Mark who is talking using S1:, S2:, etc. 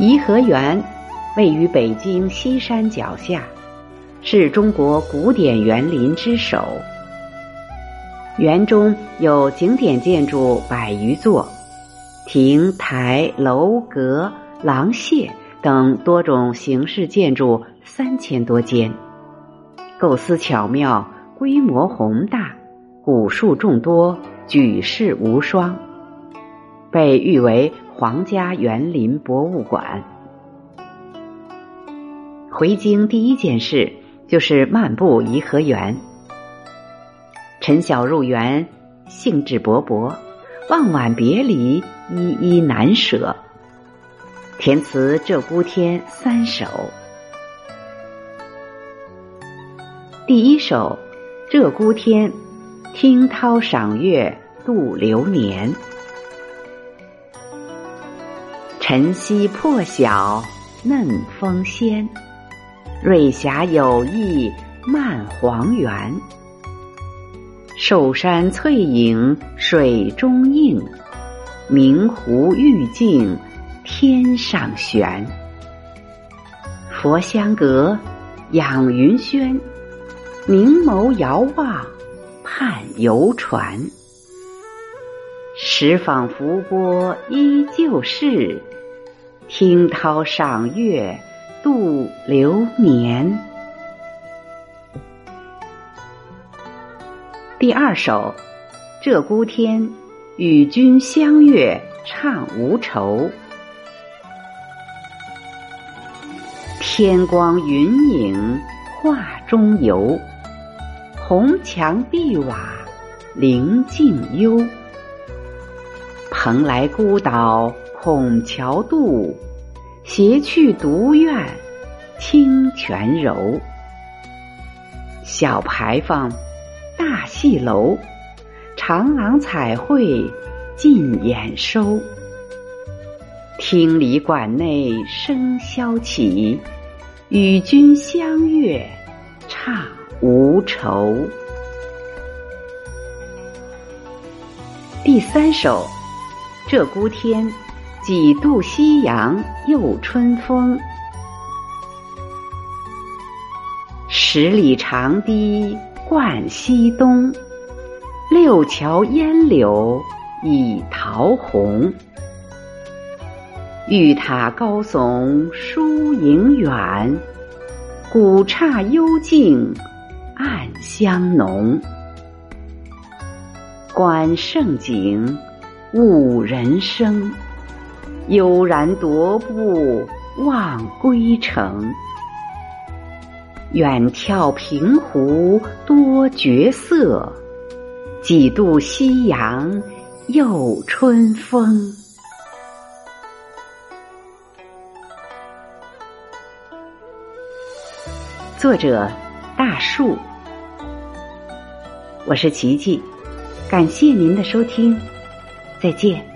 S1: 颐和园位于北京西山脚下，是中国古典园林之首。园中有景点建筑百余座，亭台楼阁廊榭等多种形式建筑三千多间，构思巧妙，规模宏大，古树众多，举世无双，被誉为皇家园林博物馆。回京第一件事就是漫步颐和园。陈晓入园，兴致勃勃，望晚别离，依依难舍。填词《鹧鸪天》三首。第一首《鹧鸪天》，听涛赏月度流年。晨曦破晓嫩风鲜，瑞霞有意漫黄原。寿山翠影水中映，明湖玉镜天上悬。佛香阁养云轩，凝眸遥望盼游船。十舫浮波依旧是，听涛赏月度流年。第二首《鹧鸪天》，与君相悦唱无愁。天光云影画中游，红墙碧瓦灵境幽。蓬莱孤岛孔桥渡，斜去独院清泉柔。小牌坊。大戏楼，长廊彩绘尽眼收。厅里馆内笙箫起，与君相悦唱无愁。第三首《鹧鸪天》，几度夕阳又春风。十里长堤。灌西东，六桥烟柳已桃红。玉塔高耸疏影远，古刹幽静暗香浓。观胜景悟人生，悠然踱步望归程。远眺平湖多绝色，几度夕阳又春风。作者：大树。我是琪琪，感谢您的收听，再见。